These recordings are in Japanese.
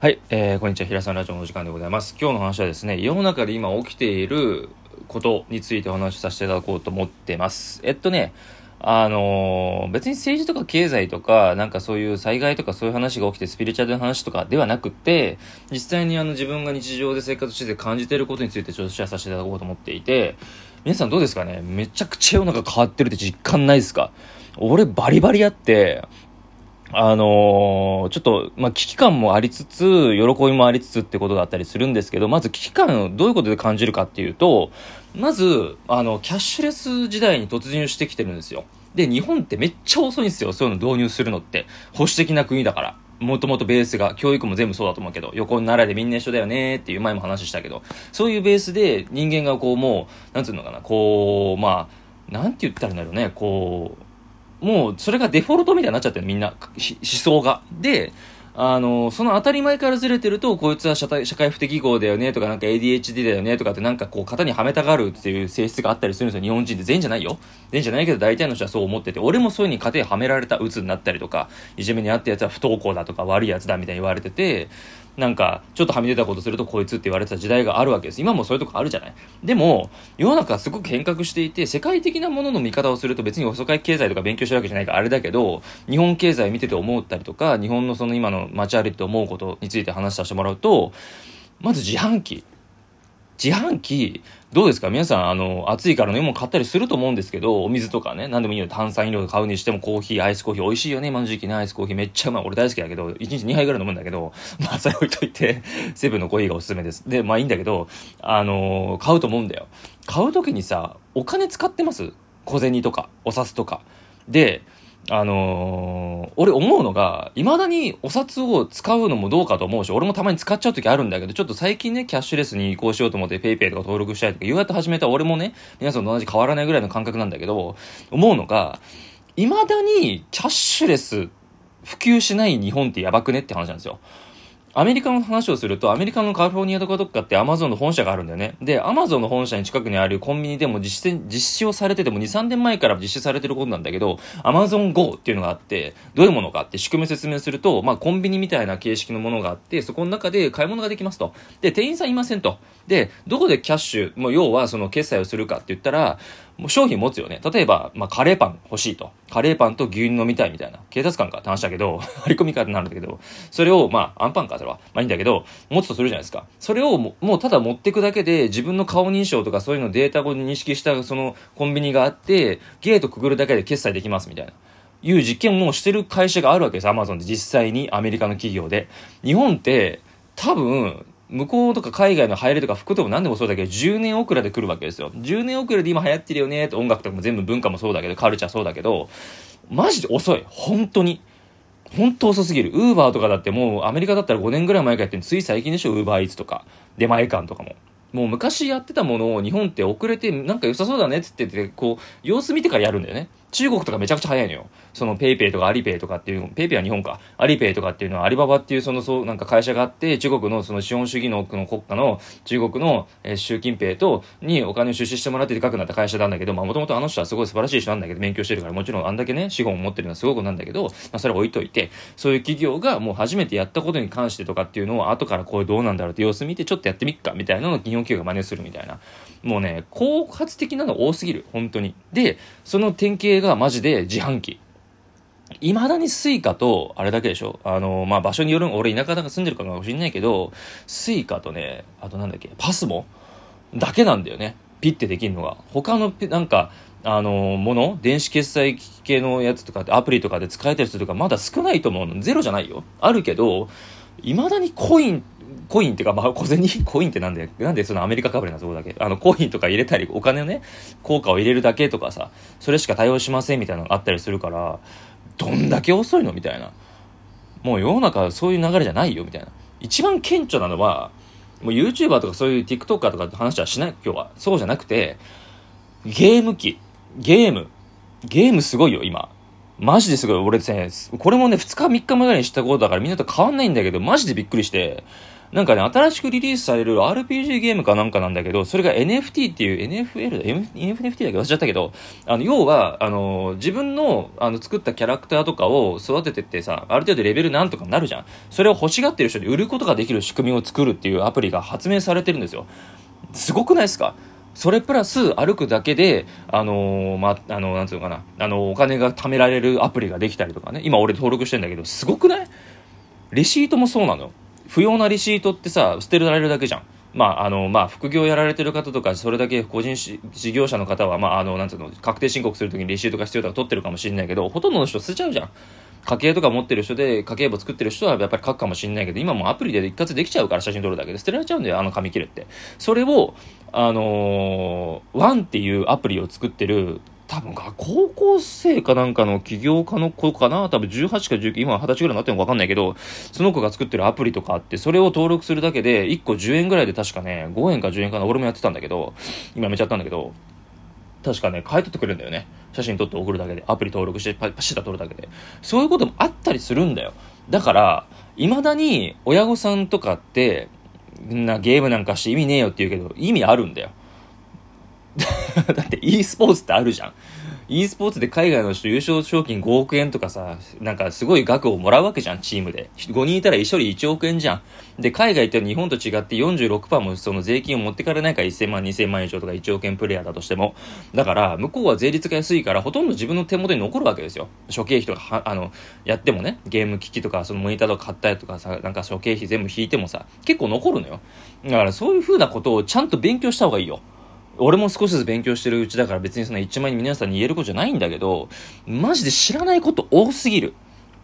はい、えー、こんにちは。平さんラジオのお時間でございます。今日の話はですね、世の中で今起きていることについてお話しさせていただこうと思ってます。えっとね、あのー、別に政治とか経済とか、なんかそういう災害とかそういう話が起きてスピリチュアルな話とかではなくて、実際にあの自分が日常で生活してて感じていることについてちょっとシェアさせていただこうと思っていて、皆さんどうですかね？めちゃくちゃ世の中変わってるって実感ないですか？俺バリバリあって、あのー、ちょっと、まあ、危機感もありつつ、喜びもありつつってことだったりするんですけど、まず危機感をどういうことで感じるかっていうと、まず、あの、キャッシュレス時代に突入してきてるんですよ。で、日本ってめっちゃ遅いんですよ。そういうの導入するのって。保守的な国だから。もともとベースが、教育も全部そうだと思うけど、横に習いでみんな一緒だよねっていう前も話したけど、そういうベースで人間がこうもう、なんつうのかな、こう、まあ、なんて言ったらいいんだろうね、こう、もうそれがデフォルトみたいになっちゃってるみんな思想がであの、その当たり前からずれてると、こいつは社会社会不適合だよねとか、なんか ADHD だよねとかってなんかこう型にはめたがるっていう性質があったりするんですよ。日本人って全員じゃないよ。全員じゃないけど大体の人はそう思ってて、俺もそういう風に型にはめられた鬱になったりとか、いじめにあったやつは不登校だとか悪いやつだみたいに言われてて、なんか、ちょっとはみ出たことするとこいつって言われてた時代があるわけです。今もそういうとこあるじゃない？でも、世の中はすごく変革していて、世界的なものの見方をすると別に遅かい経済とか勉強してるわけじゃないからあれだけど、日本経済見てて思ったりとか、日本のその今の街歩いて思うことについて話させてもらうと、まず自販機。自販機、どうですか？皆さん、あの、暑いから飲み物買ったりすると思うんですけど、お水とかね、何でもいいよ。炭酸飲料買うにしてもコーヒー、アイスコーヒー美味しいよね。今の時期ね、アイスコーヒーめっちゃうまい。俺大好きだけど、1日2杯ぐらい飲むんだけど、まあ、それ置いといて、セブンのコーヒーがおすすめです。で、まあいいんだけど、あの買うと思うんだよ。買う時にさ、お金使ってます？小銭とか、お札とか。で、あのー、俺思うのが、いまだにお札を使うのもどうかと思うし、俺もたまに使っちゃう時あるんだけど、ちょっと最近ね、キャッシュレスに移行しようと思って PayPay とか登録したいとか、言うやって始めた俺もね、皆さんと同じ変わらないぐらいの感覚なんだけど、思うのが、いまだにキャッシュレス普及しない日本ってやばくねって話なんですよ。アメリカの話をすると、アメリカのカリフォルニアとかどっかってアマゾンの本社があるんだよね。で、アマゾンの本社に近くにあるコンビニでも実施、実施をされてても2、3年前から実施されてることなんだけど、アマゾン GO っていうのがあって、どういうものかって仕組みを説明すると、まあコンビニみたいな形式のものがあって、そこの中で買い物ができますと。で、店員さんいませんと。で、どこでキャッシュ、も要はその決済をするかって言ったら、商品持つよね。例えば、まあ、カレーパン欲しいと。カレーパンと牛乳飲みたいみたいな。警察官かって話だけど、張り込みかってなるんだけど、それを、まあ、アンパンか、それは。まあいいんだけど、持つとするじゃないですか。それをももうただ持っていくだけで、自分の顔認証とかそういうのデータを認識したそのコンビニがあって、ゲートくぐるだけで決済できますみたいな。いう実験をもうしてる会社があるわけです。アマゾンで実際にアメリカの企業で。日本って多分向こうとか海外の流行りとか服とか何でもそうだけど、10年遅れで来るわけですよ。10年遅れで今流行ってるよねって音楽とかも全部文化もそうだけど、カルチャーそうだけど、マジで遅い。本当に。本当遅すぎる。ウーバーとかだってもうアメリカだったら5年ぐらい前からやってるつい最近でしょ、ウーバーイーツとか。出前館とかも。もう昔やってたものを日本って遅れてなんか良さそうだねって言ってて、こう、様子見てからやるんだよね。中国とかめちゃくちゃ早いのよ。その PayPay とかアリペイとかっていう、PayPay は日本か。アリペイとかっていうのはアリババっていうそのそうなんか会社があって、中国のその資本主義の国家の中国の、えー、習近平とにお金を出資してもらってでかくなった会社なんだけど、まあもともとあの人はすごい素晴らしい人なんだけど、勉強してるからもちろんあんだけね、資本を持ってるのはすごくなんだけど、まあそれは置いといて、そういう企業がもう初めてやったことに関してとかっていうのを後からこれどうなんだろうって様子見てちょっとやってみっかみたいなのを日本企業が真似するみたいな。もうね、後発的なの多すぎる。本当に。で、その典型がマジで自販機。未だに Suica と、あれだけでしょ？あの、まあ、場所による、俺田舎だから住んでるかもしれないけど、 Suica とね、あとなんだっけ、 PASMO？だけなんだよね。ピッてできるのが。他の、なんか、あの、もの電子決済系のやつとかアプリとかで使えたりするとかまだ少ないと思うの。ゼロじゃないよ。あるけど、未だにコインコインっていうか、まあ、小銭？コインってなんで、なんでそのアメリカかぶれなそこだけ？あの、コインとか入れたり、お金をね、効果を入れるだけとかさ、それしか対応しませんみたいなのがあったりするから、どんだけ遅いの？みたいな。もう世の中そういう流れじゃないよ、みたいな。一番顕著なのは、もう YouTuber とかそういう TikToker とかって話はしない、今日は。そうじゃなくて、ゲーム機、ゲーム、ゲームすごいよ、今。マジですごい。俺ですね、これもね、2日3日前ぐらいに知ったことだからみんなと変わんないんだけど、マジでびっくりして、なんかね、新しくリリースされる RPG ゲームかなんかなんだけど、それが NFT っていう、NFL だ、NFT だけ？忘れちゃったけど、あの、要は、あの、自分の、あの、作ったキャラクターとかを育ててってさ、ある程度レベルなんとかなるじゃん。それを欲しがってる人に売ることができる仕組みを作るっていうアプリが発明されてるんですよ。すごくないですか？それプラス歩くだけで、あのー、ま、あのー、なんつうのかな、あのー、お金が貯められるアプリができたりとかね、今俺登録してんだけど、すごくない？レシートもそうなのよ。不要なレシートってさ、捨てられるだけじゃん。まあ、あの、まあ、副業やられてる方とか、それだけ個人事業者の方は、まあ、あの、なんつうの、確定申告するときにレシートが必要とか取ってるかもしれないけど、ほとんどの人捨てちゃうじゃん。家計とか持ってる人で、家計簿作ってる人はやっぱり書くかもしれないけど、今もアプリで一括できちゃうから写真撮るだけで捨てられちゃうんだよ、あの紙切れって。それを、あのー、ワンっていうアプリを作ってる、多分高校生かなんかの起業家の子かな？多分18か19、今は20歳ぐらいになってるのかわかんないけど、その子が作ってるアプリとかあって、それを登録するだけで、1個10円ぐらいで確かね、5円か10円かな、俺もやってたんだけど、今やめちゃったんだけど、確かね、買い取ってくれるんだよね。写真撮って送るだけで、アプリ登録してパシッと撮るだけで。そういうこともあったりするんだよ。だから、未だに親御さんとかって、なゲームなんかして意味ねえよって言うけど、意味あるんだよ。だって e スポーツってあるじゃん。e スポーツで海外の人優勝賞金5億円とかさ、なんかすごい額をもらうわけじゃん、チームで。5人いたら1人1億円じゃん。で、海外って日本と違って46%もその税金を持ってかれないから1000万、2000万以上とか1億円プレイヤーだとしても。だから、向こうは税率が安いから、ほとんど自分の手元に残るわけですよ。諸経費とかは、あの、やってもね、ゲーム機器とか、そのモニターとか買ったりとかさ、なんか諸経費全部引いてもさ、結構残るのよ。だからそういう風なことをちゃんと勉強した方がいいよ。俺も少しずつ勉強してるうちだから別にそんな一枚に皆さんに言えることじゃないんだけど、マジで知らないこと多すぎる。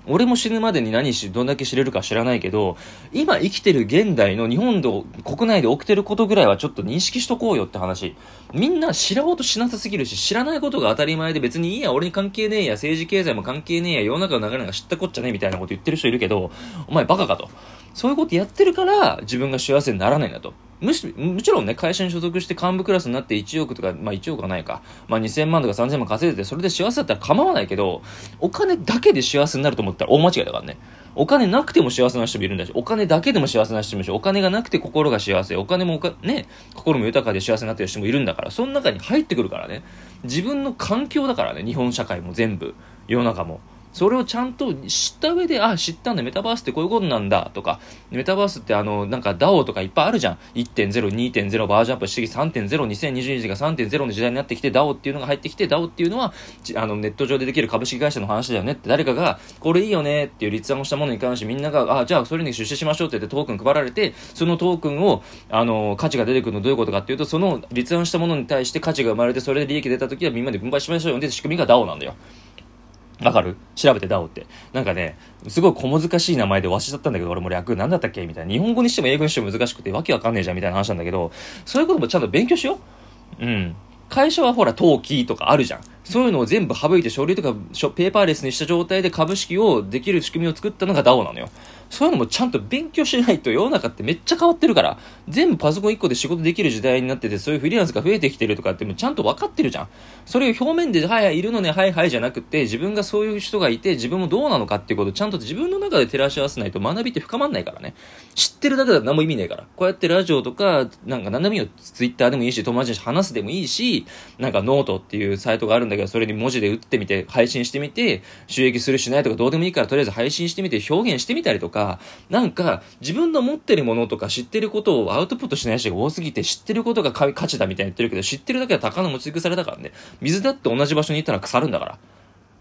俺も死ぬまでに何し、どんだけ知れるか知らないけど、今生きてる現代の日本の国内で起きてることぐらいはちょっと認識しとこうよって話。みんな知らおうとしなさすぎるし、知らないことが当たり前で別にいいや、俺に関係ねえや、政治経済も関係ねえや、世の中の流れなんか知ったこっちゃねえみたいなこと言ってる人いるけど、お前バカかと。そういうことやってるから、自分が幸せにならないんだと。むしもちろんね、会社に所属して幹部クラスになって1億とか、まあ1億はないか、まあ2000万とか3000万稼いでて、それで幸せだったら構わないけど、お金だけで幸せになると思ったら大間違いだからね。お金なくても幸せな人もいるんだし、お金だけでも幸せな人もいるし、お金がなくて心が幸せ、お金もおか、ね、心も豊かで幸せになってる人もいるんだから、その中に入ってくるからね。自分の環境だからね、日本社会も全部、世の中も。それをちゃんと知った上で、あ、知ったんだ、メタバースってこういうことなんだ、とか、メタバースってあの、なんか DAO とかいっぱいあるじゃん。1.0、2.0、バージョンアップしてきて3.0、2022年が3.0の時代になってきて、DAO っていうのが入ってきて、DAO っていうのは、あの、ネット上でできる株式会社の話だよねって誰かが、これいいよねっていう立案をしたものに関してみんなが、あ、じゃあそれに出資しましょうって言ってトークン配られて、そのトークンを、あの、価値が出てくるのどういうことかっていうと、その立案したものに対して価値が生まれて、それで利益出た時はみんなで分配しましょうよって仕組みが DAO なんだよ。わかる？調べて DAO って。なんかね、すごい小難しい名前でわしだったんだけど、俺も略何だったっけ？みたいな。日本語にしても英語にしても難しくてわけわかんねえじゃんみたいな話なんだけど、そういうこともちゃんと勉強しよう。うん。会社はほら、登記とかあるじゃん。そういうのを全部省いて書類とかペーパーレスにした状態で株式をできる仕組みを作ったのが DAO なのよ。そういうのもちゃんと勉強しないと世の中ってめっちゃ変わってるから、全部パソコン1個で仕事できる時代になってて、そういうフリーランスが増えてきてるとかってもちゃんと分かってるじゃん。それを表面で、はいはい、いるのね、はいはいじゃなくて、自分がそういう人がいて、自分もどうなのかっていうことをちゃんと自分の中で照らし合わせないと学びって深まんないからね。知ってるだけだと何も意味ないから。こうやってラジオとか、なんか何でもいいよ。ツイッターでもいいし、友達に話すでもいいし、なんかノートっていうサイトがあるんだけど、それに文字で打ってみて、配信してみて、収益するしないとかどうでもいいから、とりあえず配信してみて、表現してみたりとか、なんか、自分の持ってるものとか知ってることをアウトプットしない人が多すぎて、知ってることが価値だみたいに言ってるけど、知ってるだけは高の持ち腐れだからね。水だって同じ場所に行ったら腐るんだか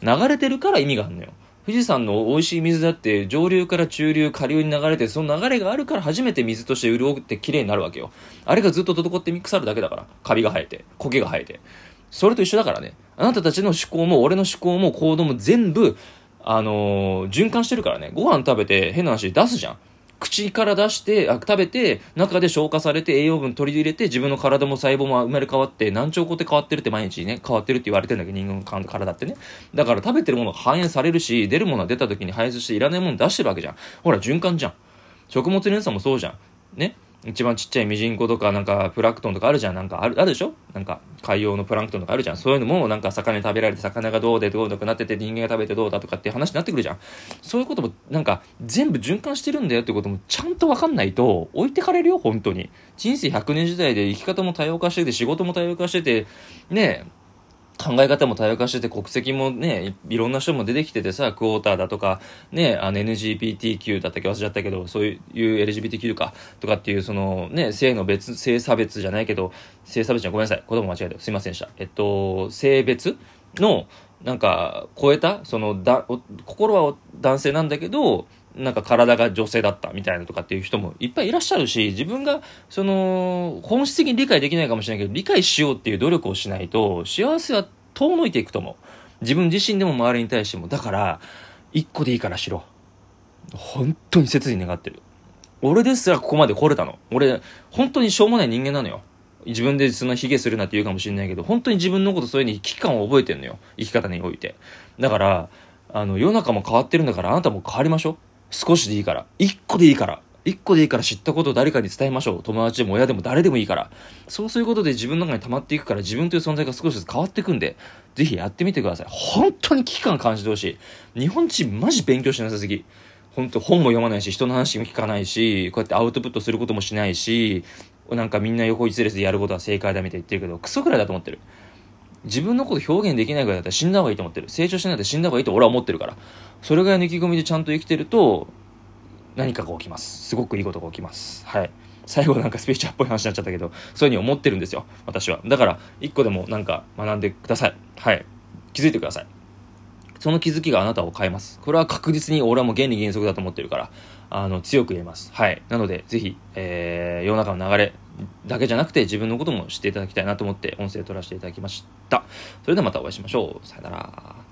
ら。流れてるから意味があるのよ。富士山の美味しい水だって上流から中流下流に流れてその流れがあるから初めて水として潤って綺麗になるわけよあれがずっと滞ってミックスあるだけだからカビが生えて苔が生えてそれと一緒だからね。あなたたちの思考も、俺の思考も行動も全部、あのー、循環してるからね。ご飯食べて変な話出すじゃん。口から出して、あ食べて、中で消化されて栄養分取り入れて、自分の体も細胞も生まれ変わって、何兆個って変わってるって毎日ね、変わってるって言われてるんだけど、人間の体ってね。だから食べてるものが反映されるし、出るものが出た時に排出していらないもの出してるわけじゃん。ほら、循環じゃん。食物連鎖もそうじゃん。ね？一番ちっちゃいミジンコとか、なんかプラクトンとかあるじゃん。なんかある、あるでしょ？なんか海洋のプランクトンとかあるじゃん。そういうのもなんか魚に食べられて、魚がどうでどうとかなってて、人間が食べてどうだとかっていう話になってくるじゃん。そういうこともなんか全部循環してるんだよってこともちゃんとわかんないと置いてかれるよ、本当に。人生100年時代で生き方も多様化してて、仕事も多様化してて、ねえ考え方も多様化してて、国籍もね、いろんな人も出てきててさ、クォーターだとか、ね、あの NGPTQ だったっけ忘れちゃったけど、そういう LGBTQ か、とかっていう、そのね、性の別、性差別じゃないけど、性差別じゃごめんなさい。言葉間違えてすいませんでした。えっと、性別の、なんか、超えた、その、だ、心は男性なんだけど、なんか体が女性だったみたいなとかっていう人もいっぱいいらっしゃるし、自分が、その、本質的に理解できないかもしれないけど、理解しようっていう努力をしないと、幸せは遠のいていくと思う。自分自身でも周りに対しても。だから、一個でいいからしろ。本当に切に願ってる。俺ですらここまで来れたの。俺、本当にしょうもない人間なのよ。自分でその卑下するなって言うかもしれないけど、本当に自分のことそういうふうに危機感を覚えてんのよ。生き方において。だから、あの、世の中も変わってるんだから、あなたも変わりましょう。少しでいいから。一個でいいから。一個でいいから知ったことを誰かに伝えましょう。友達でも親でも誰でもいいから。そうすることで自分の中に溜まっていくから自分という存在が少しずつ変わっていくんで、ぜひやってみてください。本当に危機感感じてほしい。日本人マジ勉強しなさすぎ。本当本も読まないし、人の話も聞かないし、こうやってアウトプットすることもしないし、なんかみんな横一列でやることは正解だみたいに言ってるけど、クソくらいだと思ってる。自分のこと表現できないぐらいだったら死んだ方がいいと思ってる。成長しないと死んだ方がいいと俺は思ってるから。それぐらいの意気込みでちゃんと生きてると、何かが起きます。すごくいいことが起きます。はい。最後なんかスピーチャーっぽい話になっちゃったけど、そういうふうに思ってるんですよ。私は。だから、一個でもなんか学んでください。はい。気づいてください。その気づきがあなたを変えます。これは確実に俺はもう原理原則だと思ってるから、あの、強く言えます。はい。なので、ぜひ、えー、世の中の流れだけじゃなくて自分のことも知っていただきたいなと思って音声を取らせていただきました。それではまたお会いしましょう。さよなら。